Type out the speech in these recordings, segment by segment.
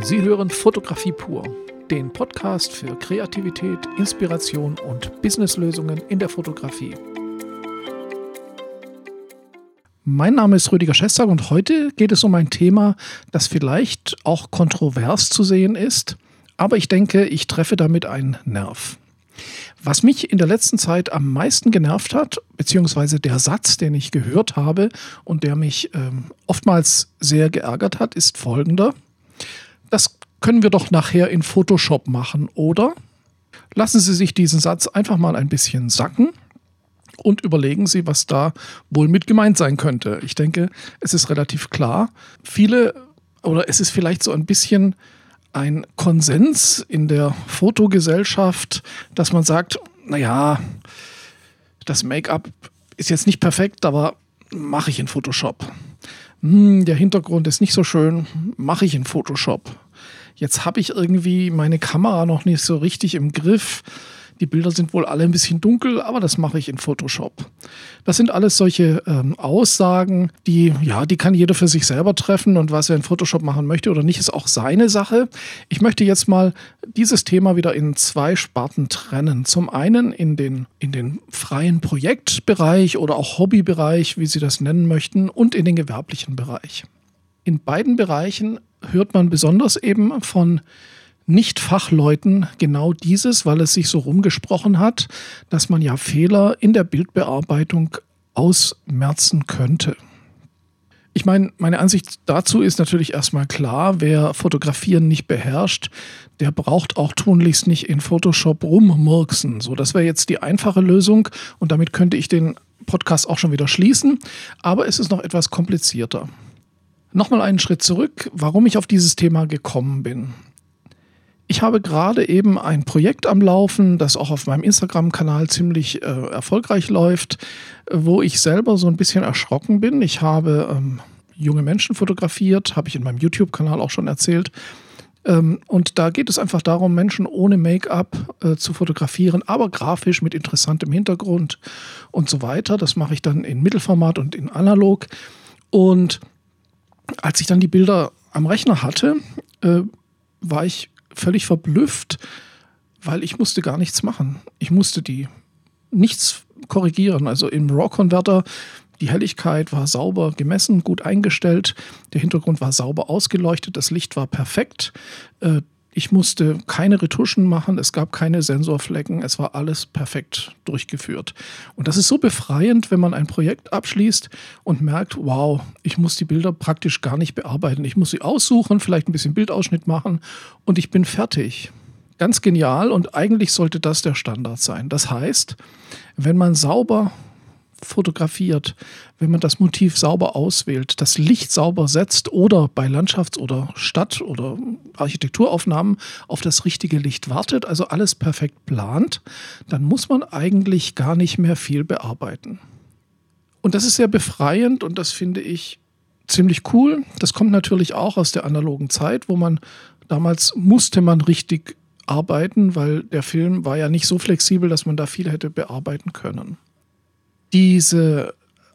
Sie hören Fotografie pur, den Podcast für Kreativität, Inspiration und Businesslösungen in der Fotografie. Mein Name ist Rüdiger Schestag und heute geht es um ein Thema, das vielleicht auch kontrovers zu sehen ist, aber ich denke, ich treffe damit einen Nerv. Was mich in der letzten Zeit am meisten genervt hat, beziehungsweise der Satz, den ich gehört habe und der mich ähm, oftmals sehr geärgert hat, ist folgender. Können wir doch nachher in Photoshop machen, oder? Lassen Sie sich diesen Satz einfach mal ein bisschen sacken und überlegen Sie, was da wohl mit gemeint sein könnte. Ich denke, es ist relativ klar. Viele, oder es ist vielleicht so ein bisschen ein Konsens in der Fotogesellschaft, dass man sagt, naja, das Make-up ist jetzt nicht perfekt, aber mache ich in Photoshop. Hm, der Hintergrund ist nicht so schön, mache ich in Photoshop. Jetzt habe ich irgendwie meine Kamera noch nicht so richtig im Griff. Die Bilder sind wohl alle ein bisschen dunkel, aber das mache ich in Photoshop. Das sind alles solche ähm, Aussagen, die, ja, die kann jeder für sich selber treffen und was er in Photoshop machen möchte oder nicht, ist auch seine Sache. Ich möchte jetzt mal dieses Thema wieder in zwei Sparten trennen. Zum einen in den, in den freien Projektbereich oder auch Hobbybereich, wie Sie das nennen möchten, und in den gewerblichen Bereich. In beiden Bereichen hört man besonders eben von nicht-Fachleuten genau dieses, weil es sich so rumgesprochen hat, dass man ja Fehler in der Bildbearbeitung ausmerzen könnte. Ich meine, meine Ansicht dazu ist natürlich erstmal klar, wer Fotografieren nicht beherrscht, der braucht auch tunlichst nicht in Photoshop rummurksen. So, das wäre jetzt die einfache Lösung und damit könnte ich den Podcast auch schon wieder schließen, aber es ist noch etwas komplizierter. Nochmal einen Schritt zurück, warum ich auf dieses Thema gekommen bin. Ich habe gerade eben ein Projekt am Laufen, das auch auf meinem Instagram-Kanal ziemlich äh, erfolgreich läuft, wo ich selber so ein bisschen erschrocken bin. Ich habe ähm, junge Menschen fotografiert, habe ich in meinem YouTube-Kanal auch schon erzählt. Ähm, und da geht es einfach darum, Menschen ohne Make-up äh, zu fotografieren, aber grafisch mit interessantem Hintergrund und so weiter. Das mache ich dann in Mittelformat und in Analog. Und als ich dann die Bilder am Rechner hatte, äh, war ich völlig verblüfft, weil ich musste gar nichts machen. Ich musste die nichts korrigieren. Also im RAW-Converter, die Helligkeit war sauber gemessen, gut eingestellt, der Hintergrund war sauber ausgeleuchtet, das Licht war perfekt. Äh, ich musste keine Retuschen machen, es gab keine Sensorflecken, es war alles perfekt durchgeführt. Und das ist so befreiend, wenn man ein Projekt abschließt und merkt, wow, ich muss die Bilder praktisch gar nicht bearbeiten. Ich muss sie aussuchen, vielleicht ein bisschen Bildausschnitt machen und ich bin fertig. Ganz genial und eigentlich sollte das der Standard sein. Das heißt, wenn man sauber fotografiert, wenn man das Motiv sauber auswählt, das Licht sauber setzt oder bei Landschafts- oder Stadt- oder Architekturaufnahmen auf das richtige Licht wartet, also alles perfekt plant, dann muss man eigentlich gar nicht mehr viel bearbeiten. Und das ist sehr befreiend und das finde ich ziemlich cool. Das kommt natürlich auch aus der analogen Zeit, wo man damals musste man richtig arbeiten, weil der Film war ja nicht so flexibel, dass man da viel hätte bearbeiten können diese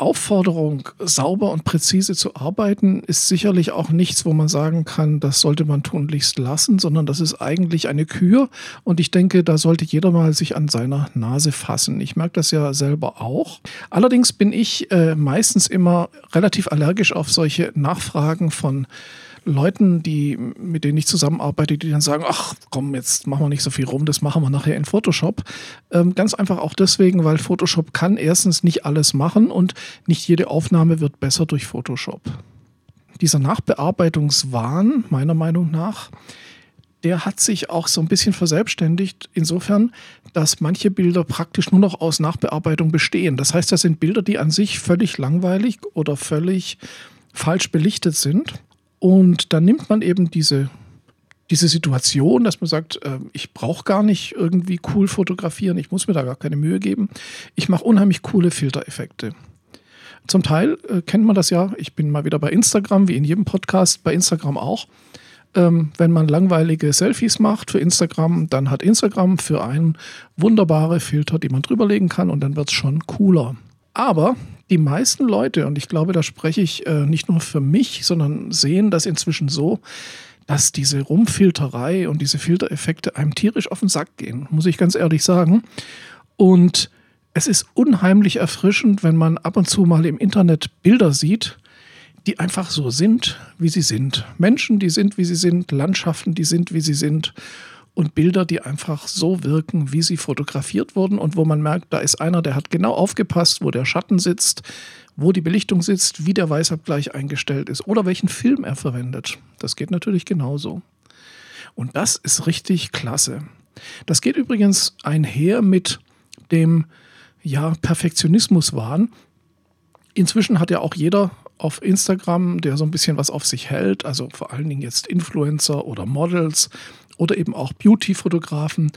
Aufforderung, sauber und präzise zu arbeiten, ist sicherlich auch nichts, wo man sagen kann, das sollte man tunlichst lassen, sondern das ist eigentlich eine Kür. Und ich denke, da sollte jeder mal sich an seiner Nase fassen. Ich merke das ja selber auch. Allerdings bin ich äh, meistens immer relativ allergisch auf solche Nachfragen von Leuten, die, mit denen ich zusammenarbeite, die dann sagen, ach komm, jetzt machen wir nicht so viel rum, das machen wir nachher in Photoshop. Ähm, ganz einfach auch deswegen, weil Photoshop kann erstens nicht alles machen und nicht jede Aufnahme wird besser durch Photoshop. Dieser Nachbearbeitungswahn, meiner Meinung nach, der hat sich auch so ein bisschen verselbstständigt, insofern, dass manche Bilder praktisch nur noch aus Nachbearbeitung bestehen. Das heißt, das sind Bilder, die an sich völlig langweilig oder völlig falsch belichtet sind. Und dann nimmt man eben diese, diese Situation, dass man sagt, äh, ich brauche gar nicht irgendwie cool fotografieren, ich muss mir da gar keine Mühe geben. Ich mache unheimlich coole Filtereffekte. Zum Teil äh, kennt man das ja, ich bin mal wieder bei Instagram, wie in jedem Podcast, bei Instagram auch. Ähm, wenn man langweilige Selfies macht für Instagram, dann hat Instagram für einen wunderbare Filter, die man drüberlegen kann und dann wird es schon cooler. Aber die meisten Leute, und ich glaube, da spreche ich äh, nicht nur für mich, sondern sehen das inzwischen so, dass diese Rumfilterei und diese Filtereffekte einem tierisch auf den Sack gehen, muss ich ganz ehrlich sagen. Und es ist unheimlich erfrischend, wenn man ab und zu mal im Internet Bilder sieht, die einfach so sind, wie sie sind. Menschen, die sind, wie sie sind, Landschaften, die sind, wie sie sind und Bilder, die einfach so wirken, wie sie fotografiert wurden und wo man merkt, da ist einer, der hat genau aufgepasst, wo der Schatten sitzt, wo die Belichtung sitzt, wie der Weißabgleich eingestellt ist oder welchen Film er verwendet. Das geht natürlich genauso. Und das ist richtig klasse. Das geht übrigens einher mit dem ja, Perfektionismuswahn. Inzwischen hat ja auch jeder auf Instagram, der so ein bisschen was auf sich hält, also vor allen Dingen jetzt Influencer oder Models oder eben auch Beauty-Fotografen,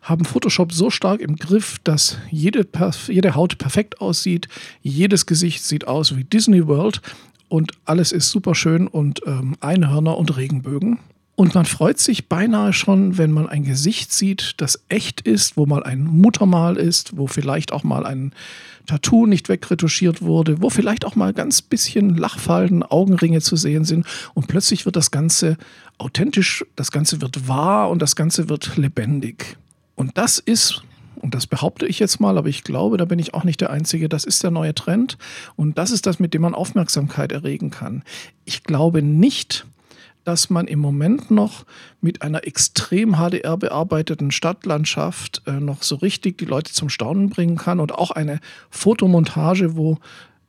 haben Photoshop so stark im Griff, dass jede, jede Haut perfekt aussieht, jedes Gesicht sieht aus wie Disney World und alles ist super schön und ähm, Einhörner und Regenbögen. Und man freut sich beinahe schon, wenn man ein Gesicht sieht, das echt ist, wo mal ein Muttermal ist, wo vielleicht auch mal ein Tattoo nicht wegretuschiert wurde, wo vielleicht auch mal ganz bisschen Lachfalten, Augenringe zu sehen sind und plötzlich wird das Ganze authentisch, das Ganze wird wahr und das Ganze wird lebendig. Und das ist, und das behaupte ich jetzt mal, aber ich glaube, da bin ich auch nicht der Einzige, das ist der neue Trend und das ist das, mit dem man Aufmerksamkeit erregen kann. Ich glaube nicht, dass man im Moment noch mit einer extrem HDR bearbeiteten Stadtlandschaft äh, noch so richtig die Leute zum Staunen bringen kann und auch eine Fotomontage, wo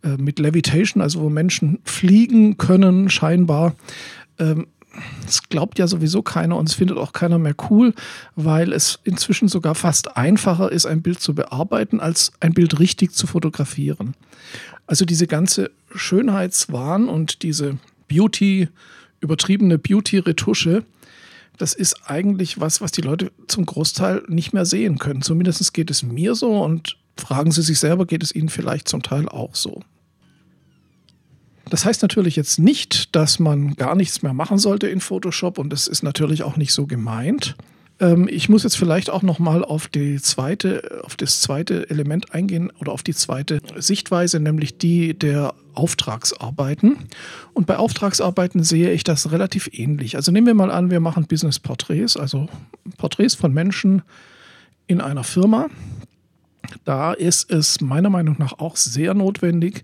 äh, mit Levitation, also wo Menschen fliegen können, scheinbar. Ähm, das glaubt ja sowieso keiner und es findet auch keiner mehr cool, weil es inzwischen sogar fast einfacher ist, ein Bild zu bearbeiten, als ein Bild richtig zu fotografieren. Also diese ganze Schönheitswahn und diese Beauty- übertriebene Beauty-Retusche, das ist eigentlich was, was die Leute zum Großteil nicht mehr sehen können. Zumindest geht es mir so und fragen Sie sich selber, geht es Ihnen vielleicht zum Teil auch so. Das heißt natürlich jetzt nicht, dass man gar nichts mehr machen sollte in Photoshop und das ist natürlich auch nicht so gemeint. Ähm, ich muss jetzt vielleicht auch noch mal auf auf das zweite Element eingehen oder auf die zweite Sichtweise, nämlich die der Auftragsarbeiten. Und bei Auftragsarbeiten sehe ich das relativ ähnlich. Also nehmen wir mal an, wir machen Business Porträts, also Porträts von Menschen in einer Firma. Da ist es meiner Meinung nach auch sehr notwendig,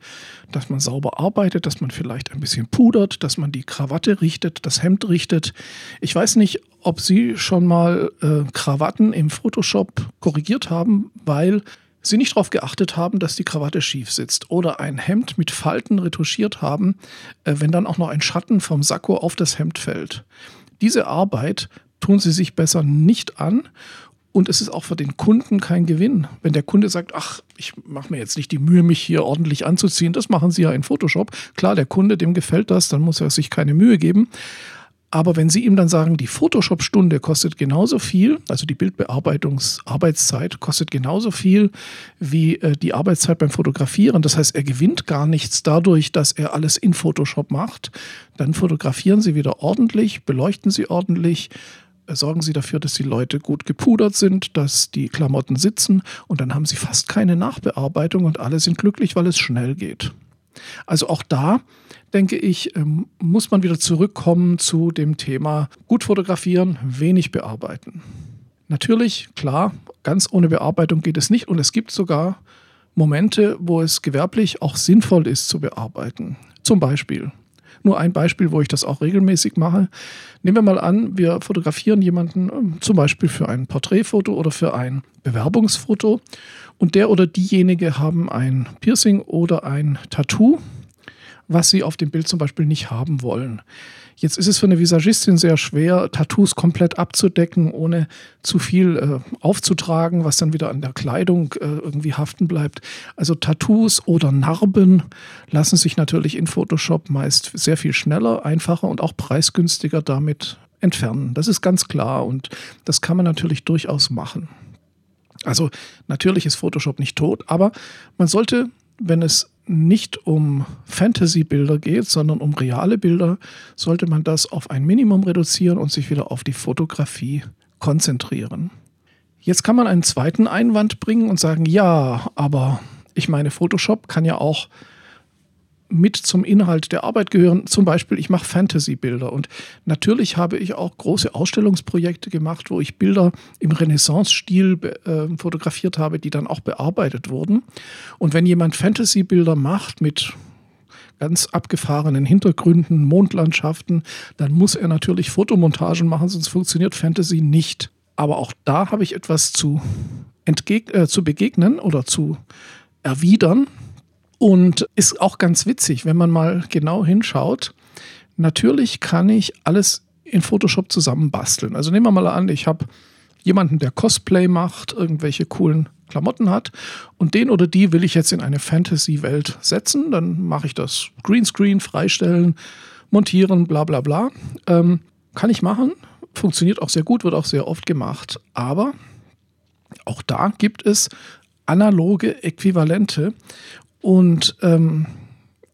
dass man sauber arbeitet, dass man vielleicht ein bisschen pudert, dass man die Krawatte richtet, das Hemd richtet. Ich weiß nicht, ob Sie schon mal äh, Krawatten im Photoshop korrigiert haben, weil Sie nicht darauf geachtet haben, dass die Krawatte schief sitzt oder ein Hemd mit Falten retuschiert haben, äh, wenn dann auch noch ein Schatten vom Sakko auf das Hemd fällt. Diese Arbeit tun Sie sich besser nicht an und es ist auch für den Kunden kein Gewinn. Wenn der Kunde sagt, ach, ich mache mir jetzt nicht die Mühe, mich hier ordentlich anzuziehen, das machen Sie ja in Photoshop. Klar, der Kunde, dem gefällt das, dann muss er sich keine Mühe geben. Aber wenn Sie ihm dann sagen, die Photoshop-Stunde kostet genauso viel, also die Bildbearbeitungsarbeitszeit kostet genauso viel wie äh, die Arbeitszeit beim Fotografieren, das heißt, er gewinnt gar nichts dadurch, dass er alles in Photoshop macht, dann fotografieren Sie wieder ordentlich, beleuchten Sie ordentlich, sorgen Sie dafür, dass die Leute gut gepudert sind, dass die Klamotten sitzen und dann haben Sie fast keine Nachbearbeitung und alle sind glücklich, weil es schnell geht. Also auch da, denke ich, ähm, muss man wieder zurückkommen zu dem Thema gut fotografieren, wenig bearbeiten. Natürlich, klar, ganz ohne Bearbeitung geht es nicht und es gibt sogar Momente, wo es gewerblich auch sinnvoll ist zu bearbeiten. Zum Beispiel nur ein Beispiel, wo ich das auch regelmäßig mache. Nehmen wir mal an, wir fotografieren jemanden ähm, zum Beispiel für ein Porträtfoto oder für ein Bewerbungsfoto und der oder diejenige haben ein Piercing oder ein Tattoo, was sie auf dem Bild zum Beispiel nicht haben wollen. Jetzt ist es für eine Visagistin sehr schwer, Tattoos komplett abzudecken, ohne zu viel äh, aufzutragen, was dann wieder an der Kleidung äh, irgendwie haften bleibt. Also Tattoos oder Narben lassen sich natürlich in Photoshop meist sehr viel schneller, einfacher und auch preisgünstiger damit entfernen. Das ist ganz klar und das kann man natürlich durchaus machen. Also natürlich ist Photoshop nicht tot, aber man sollte, wenn es nicht um Fantasy-Bilder geht, sondern um reale Bilder, sollte man das auf ein Minimum reduzieren und sich wieder auf die Fotografie konzentrieren. Jetzt kann man einen zweiten Einwand bringen und sagen, ja, aber ich meine, Photoshop kann ja auch mit zum Inhalt der Arbeit gehören. Zum Beispiel, ich mache Fantasy-Bilder und natürlich habe ich auch große Ausstellungsprojekte gemacht, wo ich Bilder im Renaissance-Stil äh, fotografiert habe, die dann auch bearbeitet wurden. Und wenn jemand Fantasy-Bilder macht mit ganz abgefahrenen Hintergründen, Mondlandschaften, dann muss er natürlich Fotomontagen machen, sonst funktioniert Fantasy nicht. Aber auch da habe ich etwas zu, äh, zu begegnen oder zu erwidern. Und ist auch ganz witzig, wenn man mal genau hinschaut. Natürlich kann ich alles in Photoshop zusammenbasteln. Also nehmen wir mal an, ich habe jemanden, der Cosplay macht, irgendwelche coolen Klamotten hat und den oder die will ich jetzt in eine Fantasy-Welt setzen. Dann mache ich das Greenscreen, freistellen, montieren, bla bla bla. Ähm, kann ich machen, funktioniert auch sehr gut, wird auch sehr oft gemacht. Aber auch da gibt es analoge Äquivalente. Und ähm,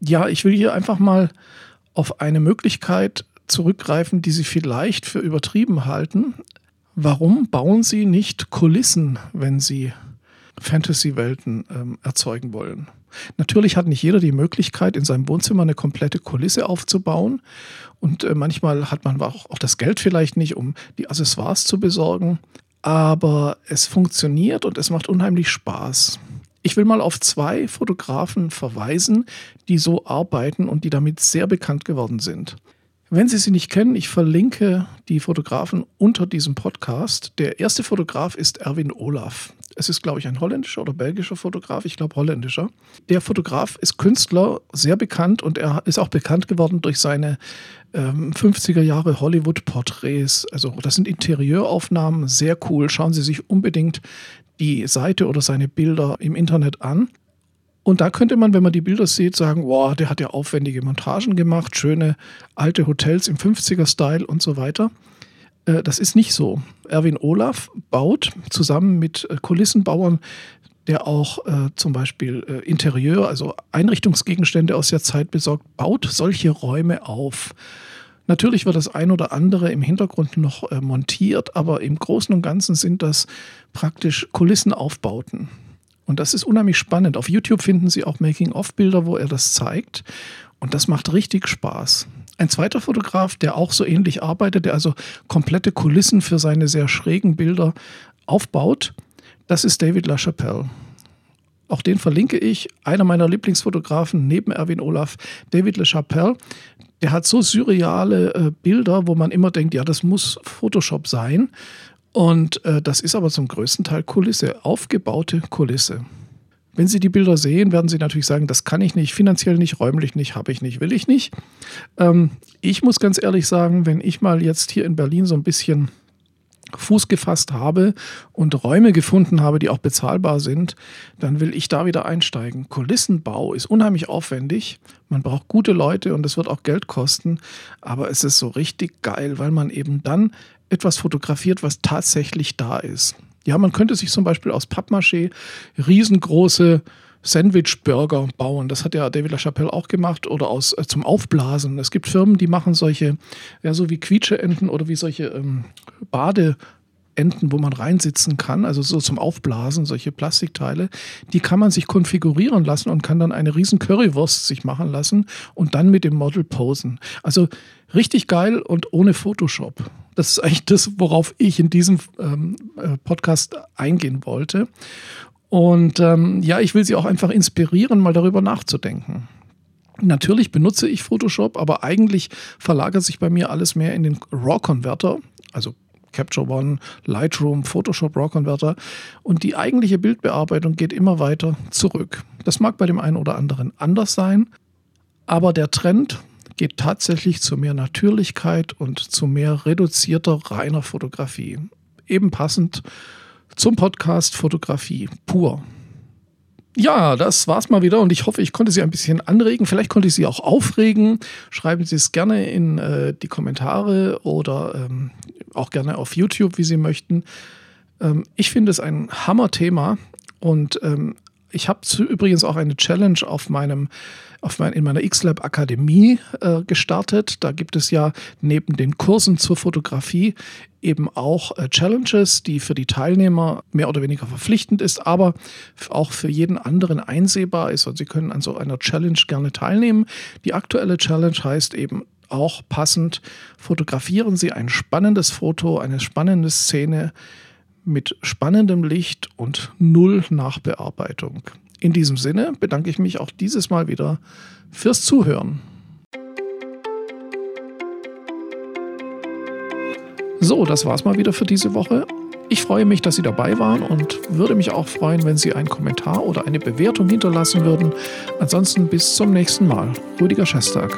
ja, ich will hier einfach mal auf eine Möglichkeit zurückgreifen, die Sie vielleicht für übertrieben halten. Warum bauen Sie nicht Kulissen, wenn Sie Fantasy-Welten ähm, erzeugen wollen? Natürlich hat nicht jeder die Möglichkeit, in seinem Wohnzimmer eine komplette Kulisse aufzubauen. Und äh, manchmal hat man auch, auch das Geld vielleicht nicht, um die Accessoires zu besorgen aber es funktioniert und es macht unheimlich Spaß. Ich will mal auf zwei Fotografen verweisen, die so arbeiten und die damit sehr bekannt geworden sind. Wenn Sie sie nicht kennen, ich verlinke die Fotografen unter diesem Podcast. Der erste Fotograf ist Erwin Olaf. Es ist, glaube ich, ein holländischer oder belgischer Fotograf. Ich glaube, holländischer. Der Fotograf ist Künstler, sehr bekannt und er ist auch bekannt geworden durch seine ähm, 50er Jahre Hollywood-Porträts. Also, das sind Interieuraufnahmen, sehr cool. Schauen Sie sich unbedingt die Seite oder seine Bilder im Internet an. Und da könnte man, wenn man die Bilder sieht, sagen, wow, der hat ja aufwendige Montagen gemacht, schöne alte Hotels im 50er-Style und so weiter. Äh, das ist nicht so. Erwin Olaf baut zusammen mit äh, Kulissenbauern, der auch äh, zum Beispiel Interieur, also Einrichtungsgegenstände aus der Zeit besorgt, baut solche Räume auf. Natürlich wird das ein oder andere im Hintergrund noch äh, montiert, aber im Großen und Ganzen sind das praktisch Kulissenaufbauten. Und das ist unheimlich spannend. Auf YouTube finden Sie auch Making-of-Bilder, wo er das zeigt. Und das macht richtig Spaß. Ein zweiter Fotograf, der auch so ähnlich arbeitet, der also komplette Kulissen für seine sehr schrägen Bilder aufbaut, das ist David LaChapelle. Auch den verlinke ich. Einer meiner Lieblingsfotografen neben Erwin Olaf, David LaChapelle. Der hat so surreale äh, Bilder, wo man immer denkt, ja, das muss Photoshop sein. Und äh, das ist aber zum größten Teil Kulisse, aufgebaute Kulisse. Wenn Sie die Bilder sehen, werden Sie natürlich sagen, das kann ich nicht, finanziell nicht, räumlich nicht, habe ich nicht, will ich nicht. Ähm, ich muss ganz ehrlich sagen, wenn ich mal jetzt hier in Berlin so ein bisschen Fuß gefasst habe und Räume gefunden habe, die auch bezahlbar sind, dann will ich da wieder einsteigen. Kulissenbau ist unheimlich aufwendig. Man braucht gute Leute und es wird auch Geld kosten. Aber es ist so richtig geil, weil man eben dann etwas fotografiert, was tatsächlich da ist. Ja, man könnte sich zum Beispiel aus Pappmaché riesengroße Sandwich-Burger bauen. Das hat ja David LaChapelle auch gemacht oder aus äh, zum Aufblasen. Es gibt Firmen, die machen solche, ja, so wie Quietscheenten oder wie solche ähm, Bade. Enten, wo man reinsitzen kann, also so zum Aufblasen, solche Plastikteile, die kann man sich konfigurieren lassen und kann dann eine riesen Currywurst sich machen lassen und dann mit dem Model posen. Also richtig geil und ohne Photoshop. Das ist eigentlich das, worauf ich in diesem ähm, äh, Podcast eingehen wollte. Und ähm, ja, ich will Sie auch einfach inspirieren, mal darüber nachzudenken. Natürlich benutze ich Photoshop, aber eigentlich verlagert sich bei mir alles mehr in den RAW-Converter, also Capture One, Lightroom, Photoshop RAW Converter und die eigentliche Bildbearbeitung geht immer weiter zurück. Das mag bei dem einen oder anderen anders sein, aber der Trend geht tatsächlich zu mehr Natürlichkeit und zu mehr reduzierter, reiner Fotografie. Eben passend zum Podcast Fotografie pur. Ja, das war's mal wieder und ich hoffe, ich konnte Sie ein bisschen anregen. Vielleicht konnte ich Sie auch aufregen. Schreiben Sie es gerne in äh, die Kommentare oder ähm, auch gerne auf YouTube, wie Sie möchten. Ähm, ich finde es ein Hammer-Thema und ähm, Ich habe übrigens auch eine Challenge auf meinem auf mein, in meiner X-Lab Akademie äh, gestartet. Da gibt es ja neben den Kursen zur Fotografie eben auch äh, Challenges, die für die Teilnehmer mehr oder weniger verpflichtend ist, aber auch für jeden anderen einsehbar ist. Und Sie können an so einer Challenge gerne teilnehmen. Die aktuelle Challenge heißt eben auch passend, fotografieren Sie ein spannendes Foto, eine spannende Szene mit spannendem Licht und null Nachbearbeitung. In diesem Sinne bedanke ich mich auch dieses Mal wieder fürs Zuhören. So, das war's mal wieder für diese Woche. Ich freue mich, dass Sie dabei waren und würde mich auch freuen, wenn Sie einen Kommentar oder eine Bewertung hinterlassen würden. Ansonsten bis zum nächsten Mal. Rüdiger Schestag.